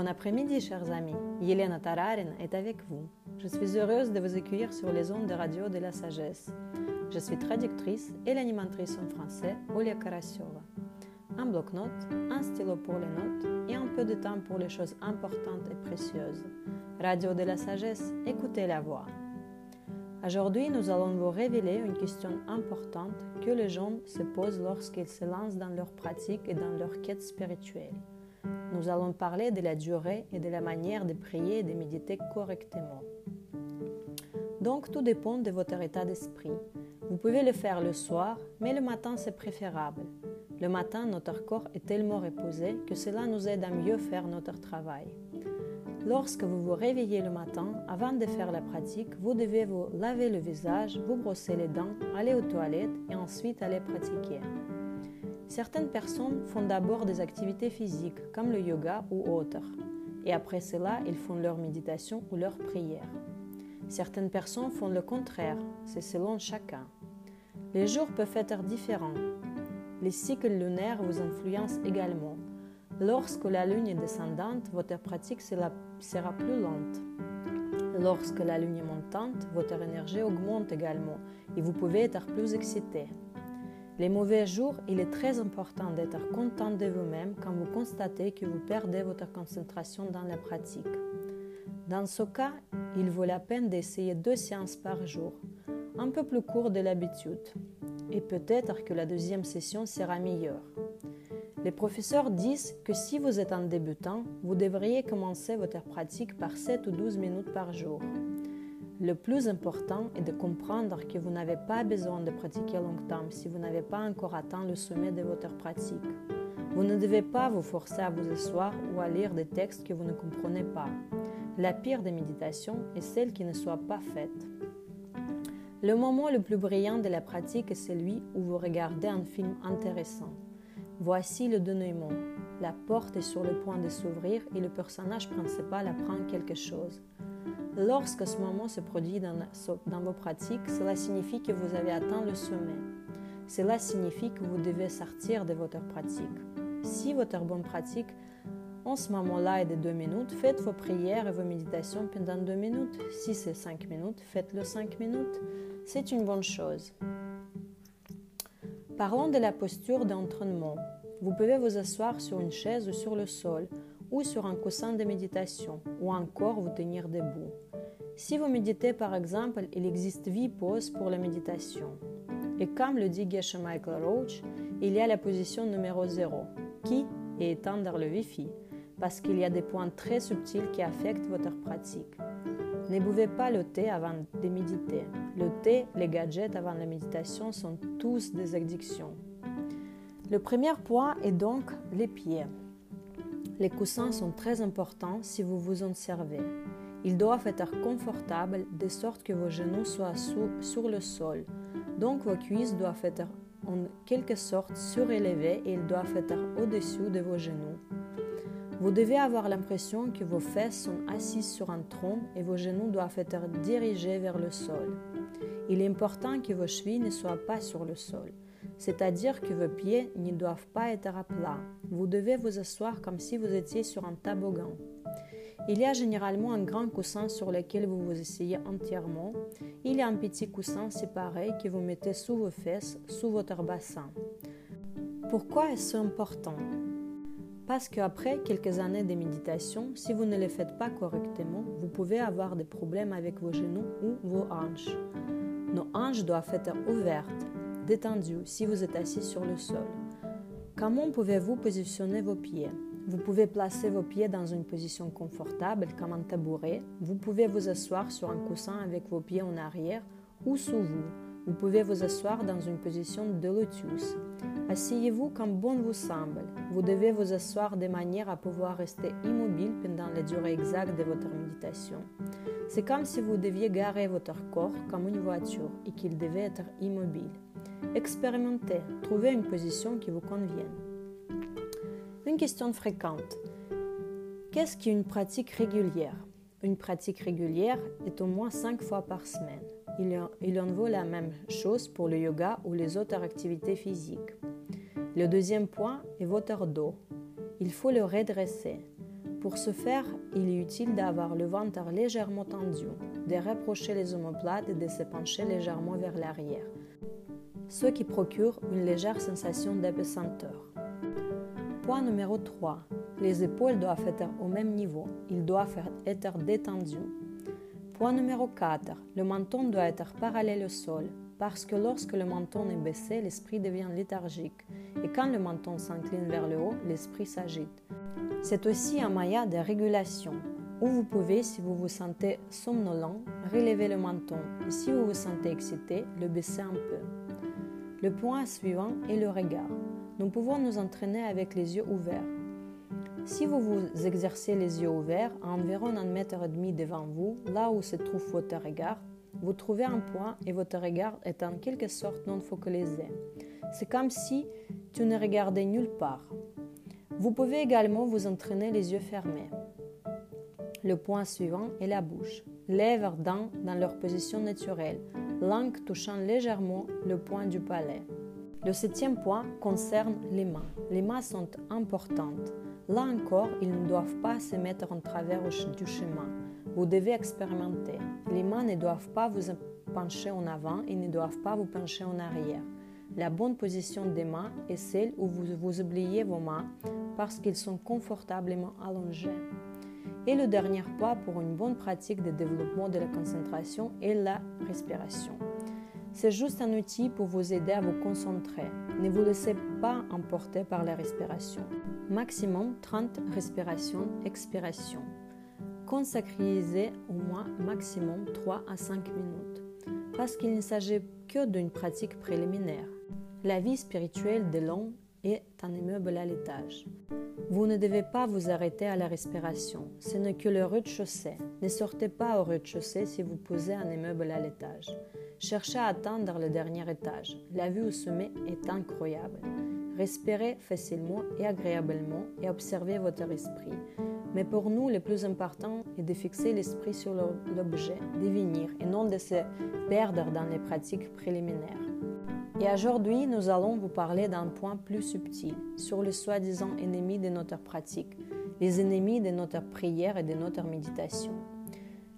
Bon après-midi, chers amis. Yelena Tararin est avec vous. Je suis heureuse de vous accueillir sur les ondes de radio de la sagesse. Je suis traductrice et l'animatrice en français, Olia Karasiova. Un bloc-notes, un stylo pour les notes et un peu de temps pour les choses importantes et précieuses. Radio de la sagesse, écoutez la voix. Aujourd'hui, nous allons vous révéler une question importante que les gens se posent lorsqu'ils se lancent dans leur pratique et dans leur quête spirituelle. Nous allons parler de la durée et de la manière de prier et de méditer correctement. Donc, tout dépend de votre état d'esprit. Vous pouvez le faire le soir, mais le matin, c'est préférable. Le matin, notre corps est tellement reposé que cela nous aide à mieux faire notre travail. Lorsque vous vous réveillez le matin, avant de faire la pratique, vous devez vous laver le visage, vous brosser les dents, aller aux toilettes et ensuite aller pratiquer. Certaines personnes font d'abord des activités physiques comme le yoga ou autres, et après cela, ils font leur méditation ou leur prière. Certaines personnes font le contraire, c'est selon chacun. Les jours peuvent être différents. Les cycles lunaires vous influencent également. Lorsque la lune est descendante, votre pratique sera plus lente. Lorsque la lune est montante, votre énergie augmente également et vous pouvez être plus excité. Les mauvais jours, il est très important d'être content de vous-même quand vous constatez que vous perdez votre concentration dans la pratique. Dans ce cas, il vaut la peine d'essayer deux séances par jour, un peu plus court de l'habitude, et peut-être que la deuxième session sera meilleure. Les professeurs disent que si vous êtes un débutant, vous devriez commencer votre pratique par 7 ou 12 minutes par jour. Le plus important est de comprendre que vous n'avez pas besoin de pratiquer longtemps si vous n'avez pas encore atteint le sommet de votre pratique. Vous ne devez pas vous forcer à vous asseoir ou à lire des textes que vous ne comprenez pas. La pire des méditations est celle qui ne soit pas faite. Le moment le plus brillant de la pratique est celui où vous regardez un film intéressant. Voici le dénouement. La porte est sur le point de s'ouvrir et le personnage principal apprend quelque chose. Lorsque ce moment se produit dans, vos pratiques, cela signifie que vous avez atteint le sommet. Cela signifie que vous devez sortir de votre pratique. Si votre bonne pratique en ce moment-là est de deux minutes, faites vos prières et vos méditations pendant deux minutes. Si c'est cinq minutes, faites-le cinq minutes. C'est une bonne chose. Parlons de la posture d'entraînement. Vous pouvez vous asseoir sur une chaise ou sur le sol ou sur un coussin de méditation, ou encore vous tenir debout. Si vous méditez par exemple, il existe huit poses pour la méditation. Et comme le dit Geshe Michael Roach, il y a la position numéro 0, qui est éteindre le Wi-Fi, parce qu'il y a des points très subtils qui affectent votre pratique. Ne buvez pas le thé avant de méditer. Le thé, les gadgets avant la méditation sont tous des addictions. Le premier point est donc les pieds. Les coussins sont très importants si vous vous en servez. Ils doivent être confortables de sorte que vos genoux soient sur le sol. Donc vos cuisses doivent être en quelque sorte surélevées et ils doivent être au-dessus de vos genoux. Vous devez avoir l'impression que vos fesses sont assises sur un tronc et vos genoux doivent être dirigés vers le sol. Il est important que vos chevilles ne soient pas sur le sol c'est-à-dire que vos pieds ne doivent pas être à plat. Vous devez vous asseoir comme si vous étiez sur un toboggan. Il y a généralement un grand coussin sur lequel vous vous asseyez entièrement. Il y a un petit coussin séparé que vous mettez sous vos fesses, sous votre bassin. Pourquoi est-ce important? Parce qu'après quelques années de méditation, si vous ne le faites pas correctement, vous pouvez avoir des problèmes avec vos genoux ou vos hanches. Nos hanches doivent être ouvertes détendu si vous êtes assis sur le sol. Comment pouvez-vous positionner vos pieds? Vous pouvez placer vos pieds dans une position confortable comme un tabouret. Vous pouvez vous asseoir sur un coussin avec vos pieds en arrière ou sous vous. Vous pouvez vous asseoir dans une position de lotus. Asseyez-vous comme bon vous semble. Vous devez vous asseoir de manière à pouvoir rester immobile pendant la durée exacte de votre méditation. C'est comme si vous deviez garer votre corps comme une voiture et qu'il devait être immobile. Expérimentez, trouvez une position qui vous convienne. Une question fréquente. Qu'est-ce qu'une pratique régulière? Une pratique régulière est au moins cinq fois par semaine. Il en vaut la même chose pour le yoga ou les autres activités physiques. Le deuxième point est votre dos. Il faut le redresser. Pour ce faire, il est utile d'avoir le ventre légèrement tendu, de rapprocher les omoplates et de se pencher légèrement vers l'arrière, ce qui procure une légère sensation d'apesanteur. Point numéro 3. Les épaules doivent être au même niveau. Ils doivent être détendus. Point numéro 4. Le menton doit être parallèle au sol, parce que lorsque le menton est baissé, l'esprit devient léthargique, et quand le menton s'incline vers le haut, l'esprit s'agite. C'est aussi un moyen de régulation, où vous pouvez, si vous vous sentez somnolent, relever le menton, et si vous vous sentez excité, le baisser un peu. Le point suivant est le regard. Nous pouvons nous entraîner avec les yeux ouverts. Si vous vous exercez les yeux ouverts à environ un mètre et demi devant vous, là où se trouve votre regard, vous trouvez un point et votre regard est en quelque sorte non focalisé. C'est comme si tu ne regardais nulle part. Vous pouvez également vous entraîner les yeux fermés. Le point suivant est la bouche. Lèvres dents dans leur position naturelle, langue touchant légèrement le point du palais. Le septième point concerne les mains. Les mains sont importantes. Là encore, ils ne doivent pas se mettre en travers du chemin. Vous devez expérimenter. Les mains ne doivent pas vous pencher en avant et ne doivent pas vous pencher en arrière. La bonne position des mains est celle où vous, vous oubliez vos mains parce qu'ils sont confortablement allongés. Et le dernier point pour une bonne pratique de développement de la concentration est la respiration. C'est juste un outil pour vous aider à vous concentrer. Ne vous laissez pas emporter par la respiration. Maximum 30 respirations, expiration. Consacrisez au moins maximum 3 à 5 minutes, parce qu'il ne s'agit que d'une pratique préliminaire. La vie spirituelle de l'homme est un immeuble à l'étage. Vous ne devez pas vous arrêter à la respiration, ce n'est que le rez-de-chaussée. Ne sortez pas au rez-de-chaussée si vous posez un immeuble à l'étage. Cherchez à atteindre le dernier étage. La vue au sommet est incroyable. Respirez facilement et agréablement et observez votre esprit. Mais pour nous, le plus important est de fixer l'esprit sur l'objet, de venir et non de se perdre dans les pratiques préliminaires. Et aujourd'hui, nous allons vous parler d'un point plus subtil, sur les soi-disant ennemis de notre pratique, les ennemis de notre prière et de notre méditation.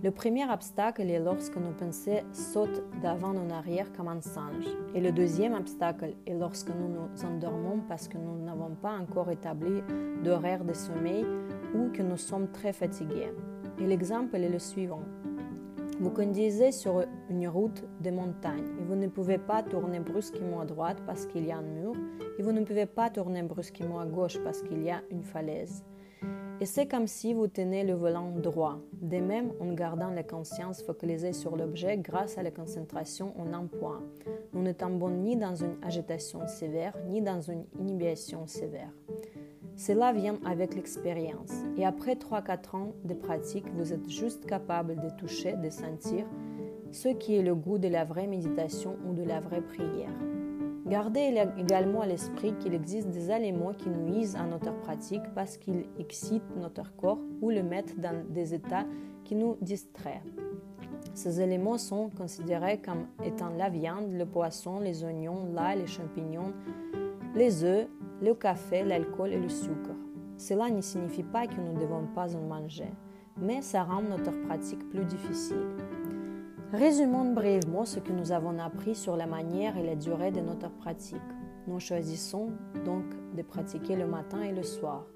Le premier obstacle est lorsque nos pensées sautent d'avant en arrière comme un singe. Et le deuxième obstacle est lorsque nous nous endormons parce que nous n'avons pas encore établi d'horaire de sommeil ou que nous sommes très fatigués. Et l'exemple est le suivant. Vous conduisez sur une route de montagne et vous ne pouvez pas tourner brusquement à droite parce qu'il y a un mur et vous ne pouvez pas tourner brusquement à gauche parce qu'il y a une falaise. Et c'est comme si vous tenez le volant droit, de même en gardant la conscience focalisée sur l'objet grâce à la concentration en un point. Nous ne tombons ni dans une agitation sévère, ni dans une inhibition sévère. Cela vient avec l'expérience. Et après 3-4 ans de pratique, vous êtes juste capable de toucher, de sentir ce qui est le goût de la vraie méditation ou de la vraie prière. Gardez également à l'esprit qu'il existe des éléments qui nuisent à notre pratique parce qu'ils excitent notre corps ou le mettent dans des états qui nous distraient. Ces éléments sont considérés comme étant la viande, le poisson, les oignons, l'ail, les champignons, les œufs, le café, l'alcool et le sucre. Cela ne signifie pas que nous ne devons pas en manger, mais ça rend notre pratique plus difficile. Résumons brièvement ce que nous avons appris sur la manière et la durée de notre pratique. Nous choisissons donc de pratiquer le matin et le soir.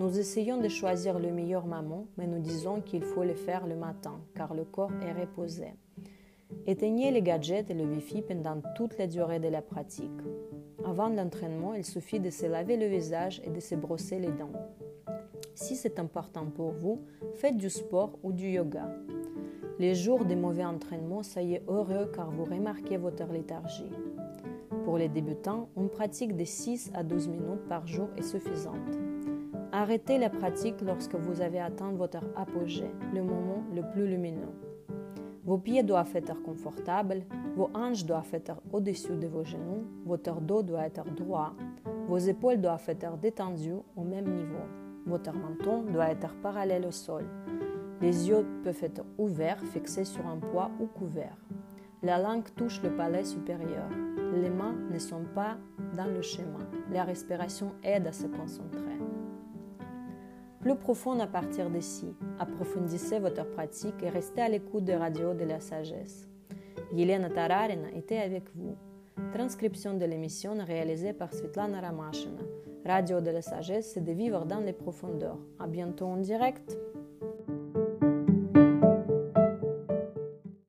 Nous essayons de choisir le meilleur moment, mais nous disons qu'il faut le faire le matin, car le corps est reposé. Éteignez les gadgets et le Wi-Fi pendant toute la durée de la pratique. Avant l'entraînement, il suffit de se laver le visage et de se brosser les dents. Si c'est important pour vous, faites du sport ou du yoga. Les jours de mauvais entraînement, soyez heureux car vous remarquez votre léthargie. Pour les débutants, une pratique de 6 à 12 minutes par jour est suffisante. Arrêtez la pratique lorsque vous avez atteint votre apogée, le moment le plus lumineux. Vos pieds doivent être confortables, vos hanches doivent être au-dessus de vos genoux, votre dos doit être droit, vos épaules doivent être détendues au même niveau, votre menton doit être parallèle au sol, les yeux peuvent être ouverts, fixés sur un poids ou couverts. La langue touche le palais supérieur. Les mains ne sont pas dans le schéma. La respiration aide à se concentrer. plus profonde à partir d'ici. Approfondissez votre pratique et restez à l'écoute de Radio de la Sagesse. Yelena Tararina était avec vous. Transcription de l'émission réalisée par Svetlana Ramashina. Radio de la Sagesse, c'est de vivre dans les profondeurs. À bientôt en direct.